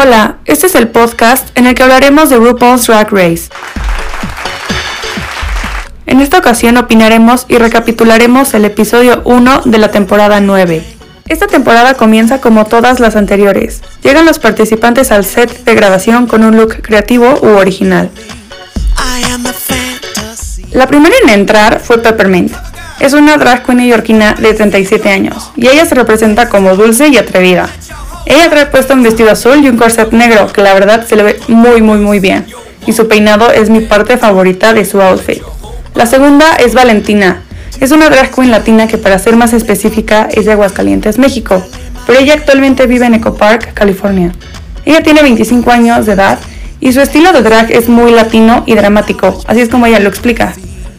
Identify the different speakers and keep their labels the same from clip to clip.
Speaker 1: Hola, este es el podcast en el que hablaremos de RuPaul's Drag Race. En esta ocasión opinaremos y recapitularemos el episodio 1 de la temporada 9. Esta temporada comienza como todas las anteriores. Llegan los participantes al set de grabación con un look creativo u original. La primera en entrar fue Peppermint. Es una drag queen neoyorquina de 37 años y ella se representa como dulce y atrevida. Ella trae puesto un vestido azul y un corset negro que la verdad se le ve muy muy muy bien y su peinado es mi parte favorita de su outfit. La segunda es Valentina. Es una drag queen latina que para ser más específica es de Aguascalientes, México, pero ella actualmente vive en Eco Park, California. Ella tiene 25 años de edad y su estilo de drag es muy latino y dramático, así es como ella lo explica.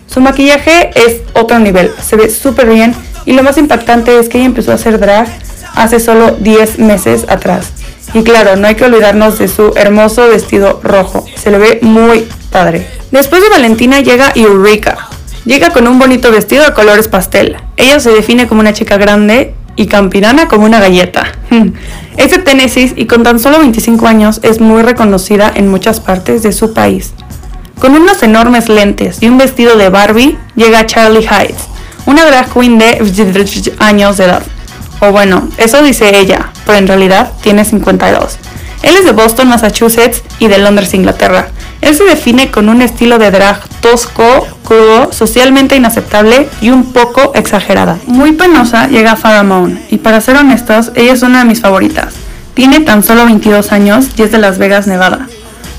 Speaker 1: Su maquillaje es otro nivel, se ve súper bien y lo más impactante es que ella empezó a hacer drag hace solo 10 meses atrás. Y claro, no hay que olvidarnos de su hermoso vestido rojo, se le ve muy padre. Después de Valentina llega Eureka. Llega con un bonito vestido de colores pastel. Ella se define como una chica grande y campirana como una galleta. Es de Tennessee y con tan solo 25 años es muy reconocida en muchas partes de su país. Con unos enormes lentes y un vestido de Barbie, llega Charlie Heights, una drag queen de años de edad. O bueno, eso dice ella, pero en realidad tiene 52. Él es de Boston, Massachusetts y de Londres, Inglaterra. Él se define con un estilo de drag tosco, crudo, socialmente inaceptable y un poco exagerada. Muy penosa llega Farrah Moon, y para ser honestos, ella es una de mis favoritas. Tiene tan solo 22 años y es de Las Vegas, Nevada.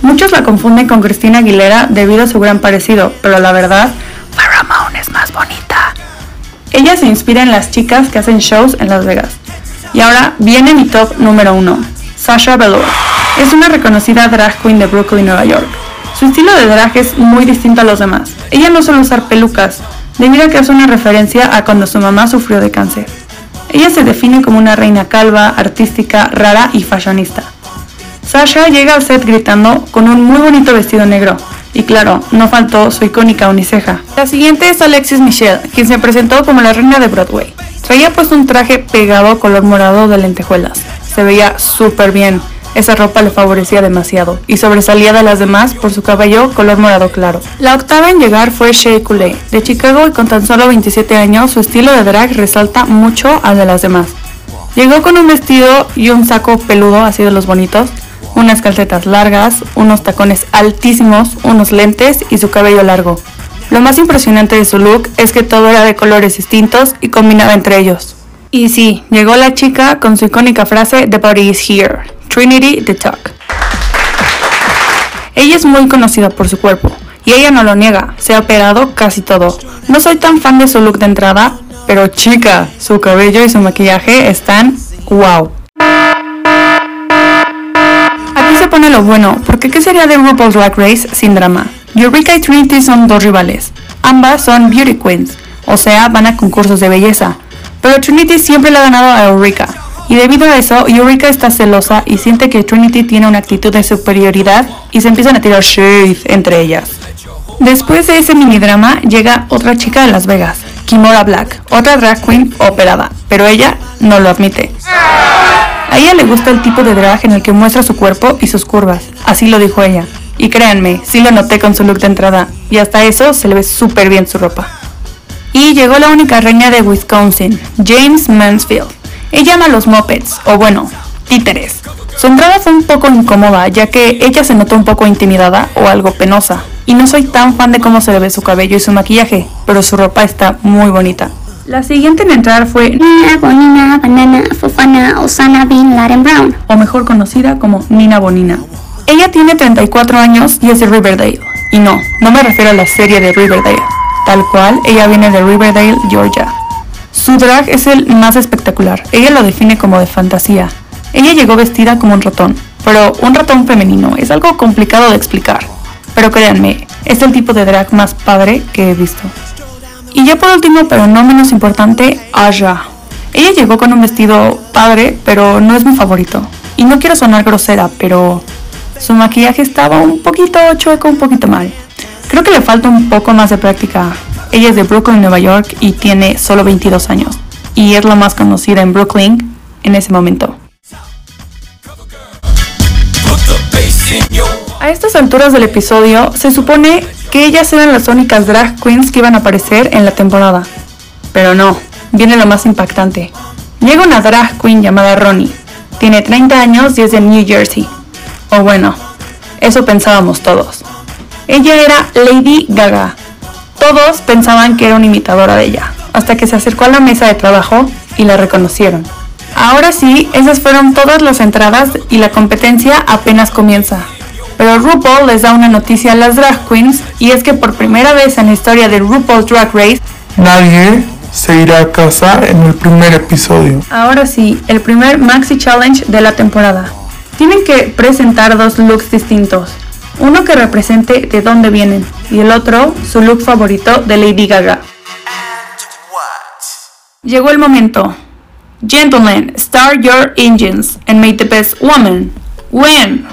Speaker 1: Muchos la confunden con Cristina Aguilera debido a su gran parecido, pero la verdad, Farrah. Ella se inspira en las chicas que hacen shows en Las Vegas. Y ahora viene mi top número uno, Sasha Velour. Es una reconocida drag queen de Brooklyn, Nueva York. Su estilo de drag es muy distinto a los demás. Ella no suele usar pelucas, debido a que hace una referencia a cuando su mamá sufrió de cáncer. Ella se define como una reina calva, artística, rara y fashionista. Sasha llega al set gritando con un muy bonito vestido negro. Y claro, no faltó su icónica uniceja. La siguiente es Alexis Michelle, quien se presentó como la reina de Broadway. Traía puesto un traje pegado color morado de lentejuelas. Se veía súper bien. Esa ropa le favorecía demasiado y sobresalía de las demás por su cabello color morado claro. La octava en llegar fue Shea Coulee, de Chicago y con tan solo 27 años su estilo de drag resalta mucho al de las demás. Llegó con un vestido y un saco peludo así de los bonitos, unas calcetas largas, unos tacones altísimos, unos lentes y su cabello largo. Lo más impresionante de su look es que todo era de colores distintos y combinaba entre ellos. Y sí, llegó la chica con su icónica frase The body is here, Trinity the Talk. Ella es muy conocida por su cuerpo y ella no lo niega, se ha operado casi todo. No soy tan fan de su look de entrada, pero chica, su cabello y su maquillaje están wow se pone lo bueno, porque ¿qué sería de RuPaul's Drag Race sin drama? Eureka y Trinity son dos rivales. Ambas son beauty queens, o sea, van a concursos de belleza. Pero Trinity siempre le ha ganado a Eureka. Y debido a eso, Eureka está celosa y siente que Trinity tiene una actitud de superioridad y se empiezan a tirar shade entre ellas. Después de ese mini drama, llega otra chica de Las Vegas, Kimora Black, otra drag queen operada, pero ella no lo admite. A ella le gusta el tipo de drag en el que muestra su cuerpo y sus curvas, así lo dijo ella. Y créanme, sí lo noté con su look de entrada, y hasta eso se le ve súper bien su ropa. Y llegó la única reina de Wisconsin, James Mansfield. Ella ama los mopeds, o bueno, títeres. Su entrada fue un poco incómoda, ya que ella se notó un poco intimidada o algo penosa. Y no soy tan fan de cómo se le ve su cabello y su maquillaje, pero su ropa está muy bonita. La siguiente en entrar fue
Speaker 2: Nina Bonina Banana Fofana Osana Bin Laden Brown,
Speaker 1: o mejor conocida como Nina Bonina. Ella tiene 34 años y es de Riverdale. Y no, no me refiero a la serie de Riverdale. Tal cual, ella viene de Riverdale, Georgia. Su drag es el más espectacular. Ella lo define como de fantasía. Ella llegó vestida como un ratón, pero un ratón femenino es algo complicado de explicar. Pero créanme, es el tipo de drag más padre que he visto. Y ya por último, pero no menos importante, Aja. Ella llegó con un vestido padre, pero no es mi favorito. Y no quiero sonar grosera, pero su maquillaje estaba un poquito chueco, un poquito mal. Creo que le falta un poco más de práctica. Ella es de Brooklyn, Nueva York y tiene solo 22 años. Y es la más conocida en Brooklyn en ese momento. A estas alturas del episodio, se supone que ellas eran las únicas drag queens que iban a aparecer en la temporada. Pero no, viene lo más impactante. Llega una drag queen llamada Ronnie. Tiene 30 años y es de New Jersey. O bueno, eso pensábamos todos. Ella era Lady Gaga. Todos pensaban que era una imitadora de ella, hasta que se acercó a la mesa de trabajo y la reconocieron. Ahora sí, esas fueron todas las entradas y la competencia apenas comienza. Pero RuPaul les da una noticia a las drag queens y es que por primera vez en la historia de RuPaul's Drag Race,
Speaker 3: Nadie se irá a casa en el primer episodio.
Speaker 1: ahora sí, el primer Maxi Challenge de la temporada. Tienen que presentar dos looks distintos. Uno que represente de dónde vienen y el otro su look favorito de Lady Gaga. Llegó el momento. Gentlemen, start your engines and make the best woman win.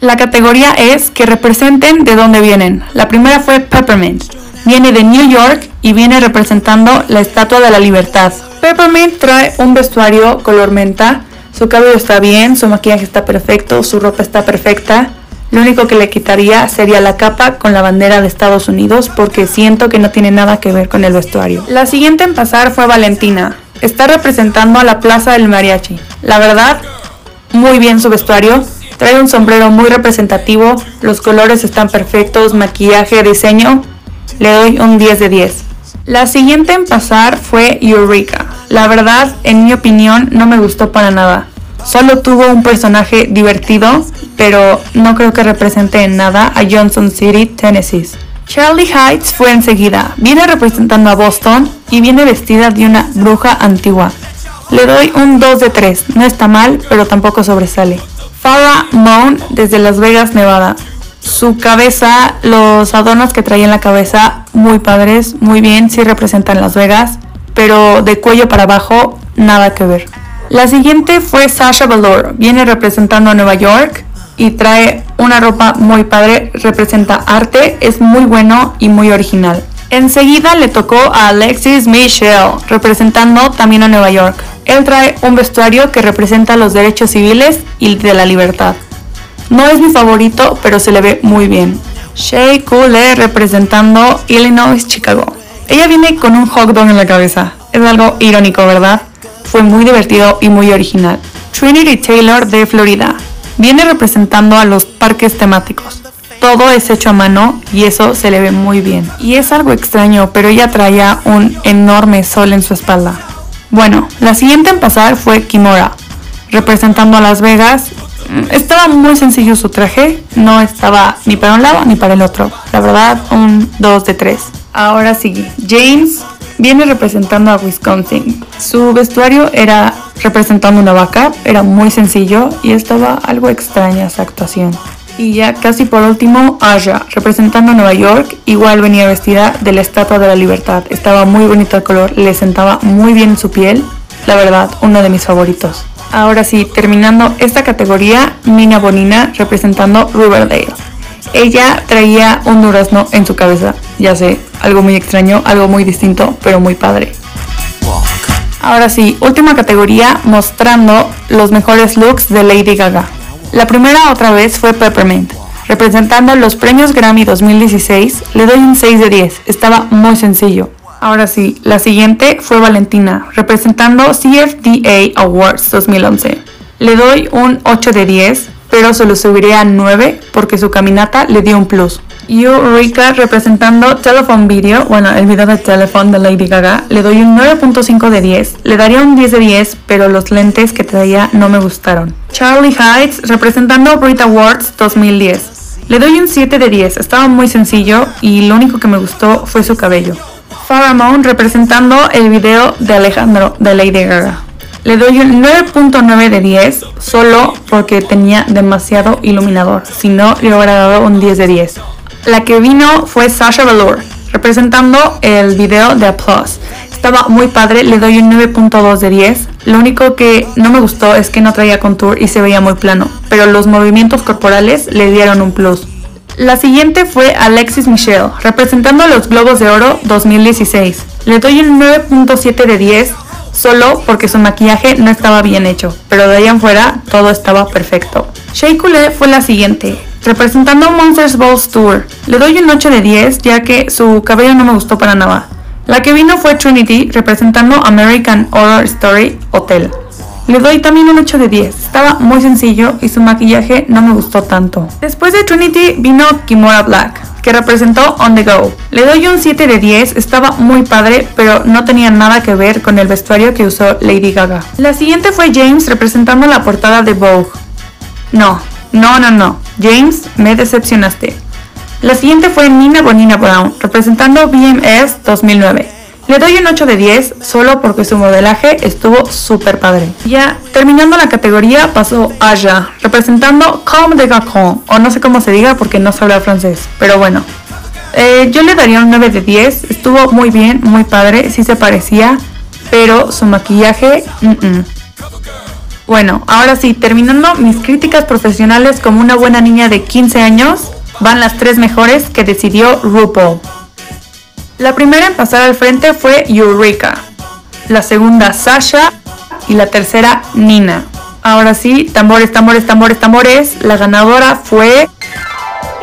Speaker 1: La categoría es que representen de dónde vienen. La primera fue Peppermint. Viene de New York y viene representando la Estatua de la Libertad. Peppermint trae un vestuario color menta. Su cabello está bien, su maquillaje está perfecto, su ropa está perfecta. Lo único que le quitaría sería la capa con la bandera de Estados Unidos porque siento que no tiene nada que ver con el vestuario. La siguiente en pasar fue Valentina. Está representando a la Plaza del Mariachi. La verdad, muy bien su vestuario. Trae un sombrero muy representativo, los colores están perfectos, maquillaje, diseño. Le doy un 10 de 10. La siguiente en pasar fue Eureka. La verdad, en mi opinión, no me gustó para nada. Solo tuvo un personaje divertido, pero no creo que represente en nada a Johnson City, Tennessee. Charlie Heights fue enseguida. Viene representando a Boston y viene vestida de una bruja antigua. Le doy un 2 de 3. No está mal, pero tampoco sobresale. Moon desde Las Vegas, Nevada. Su cabeza, los adornos que traía en la cabeza, muy padres, muy bien, sí representan Las Vegas, pero de cuello para abajo, nada que ver. La siguiente fue Sasha Velour, viene representando a Nueva York y trae una ropa muy padre, representa arte, es muy bueno y muy original. Enseguida le tocó a Alexis Michelle, representando también a Nueva York. Él trae un vestuario que representa los derechos civiles y de la libertad. No es mi favorito, pero se le ve muy bien. Shay Cooley representando Illinois, Chicago. Ella viene con un hot dog en la cabeza. Es algo irónico, ¿verdad? Fue muy divertido y muy original. Trinity Taylor de Florida. Viene representando a los parques temáticos. Todo es hecho a mano y eso se le ve muy bien. Y es algo extraño, pero ella traía un enorme sol en su espalda. Bueno, la siguiente en pasar fue Kimora, representando a Las Vegas. Mm, Estaba muy sencillo su traje, no estaba ni para un lado ni para el otro. La verdad, un 2 de 3. Ahora sí, James viene representando a Wisconsin. Su vestuario era representando una vaca, era muy sencillo y estaba algo extraña esa actuación. Y ya casi por último, Aja, representando a Nueva York, igual venía vestida de la Estatua de la Libertad. Estaba muy bonito el color, le sentaba muy bien su piel. La verdad, uno de mis favoritos. Ahora sí, terminando esta categoría, Mina Bonina representando Riverdale. Ella traía un durazno en su cabeza, ya sé, algo muy extraño, algo muy distinto, pero muy padre. Ahora sí, última categoría mostrando los mejores looks de Lady Gaga. La primera otra vez fue Peppermint. Representando los premios Grammy 2016, le doy un 6 de 10. Estaba muy sencillo. Ahora sí, la siguiente fue Valentina, representando CFDA Awards 2011. Le doy un 8 de 10, pero se lo subiré a 9 porque su caminata le dio un plus. Eureka representando Telephone Video, bueno, el video de Telephone de Lady Gaga, le doy un 9.5 de 10. Le daría un 10 de 10, pero los lentes que traía no me gustaron. Charlie Heights representando Brit Awards 2010. Le doy un 7 de 10, estaba muy sencillo y lo único que me gustó fue su cabello. Farrah Moon representando el video de Alejandro de Lady Gaga. Le doy un 9.9 de 10 solo porque tenía demasiado iluminador, si no le hubiera dado un 10 de 10. La que vino fue Sasha Velour, representando el video de Applause. Estaba muy padre, le doy un 9.2 de 10. Lo único que no me gustó es que no traía contour y se veía muy plano, pero los movimientos corporales le dieron un plus. La siguiente fue Alexis Michelle, representando los Globos de Oro 2016. Le doy un 9.7 de 10 solo porque su maquillaje no estaba bien hecho, pero de ahí en fuera todo estaba perfecto. Shea Coulee fue la siguiente. Representando Monsters Balls Tour. Le doy un 8 de 10 ya que su cabello no me gustó para nada. La que vino fue Trinity representando American Horror Story Hotel. Le doy también un 8 de 10. Estaba muy sencillo y su maquillaje no me gustó tanto. Después de Trinity vino Kimora Black, que representó On The Go. Le doy un 7 de 10, estaba muy padre, pero no tenía nada que ver con el vestuario que usó Lady Gaga. La siguiente fue James representando la portada de Vogue. No, no, no, no. James, me decepcionaste. La siguiente fue Nina Bonina Brown, representando BMS 2009. Le doy un 8 de 10 solo porque su modelaje estuvo súper padre. Ya terminando la categoría pasó Aja, representando Comme de Gacon, o no sé cómo se diga porque no se habla francés, pero bueno. Eh, yo le daría un 9 de 10, estuvo muy bien, muy padre, sí se parecía, pero su maquillaje... Bueno, ahora sí, terminando mis críticas profesionales como una buena niña de 15 años, van las tres mejores que decidió RuPaul. La primera en pasar al frente fue Eureka, la segunda Sasha y la tercera Nina. Ahora sí, tambores, tambores, tambores, tambores. La ganadora fue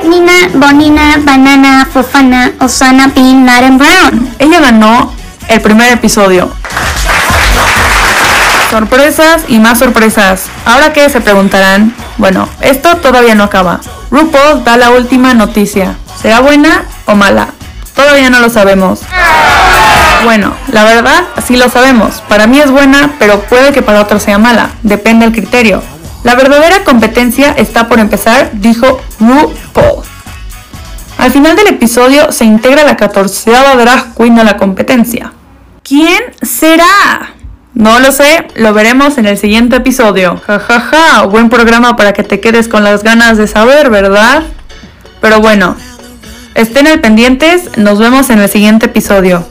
Speaker 2: Nina, Bonina, Banana, Fofana, Osana, Bean, Madden Brown.
Speaker 1: Ella ganó el primer episodio. Sorpresas y más sorpresas. Ahora que se preguntarán, bueno, esto todavía no acaba. RuPaul da la última noticia. ¿Será buena o mala? Todavía no lo sabemos. Bueno, la verdad, sí lo sabemos. Para mí es buena, pero puede que para otros sea mala. Depende del criterio. La verdadera competencia está por empezar, dijo RuPaul. Al final del episodio se integra la catorceava drag queen a la competencia. ¿Quién será? No lo sé, lo veremos en el siguiente episodio. Jajaja, ja, ja. buen programa para que te quedes con las ganas de saber, ¿verdad? Pero bueno, Estén al pendientes, nos vemos en el siguiente episodio.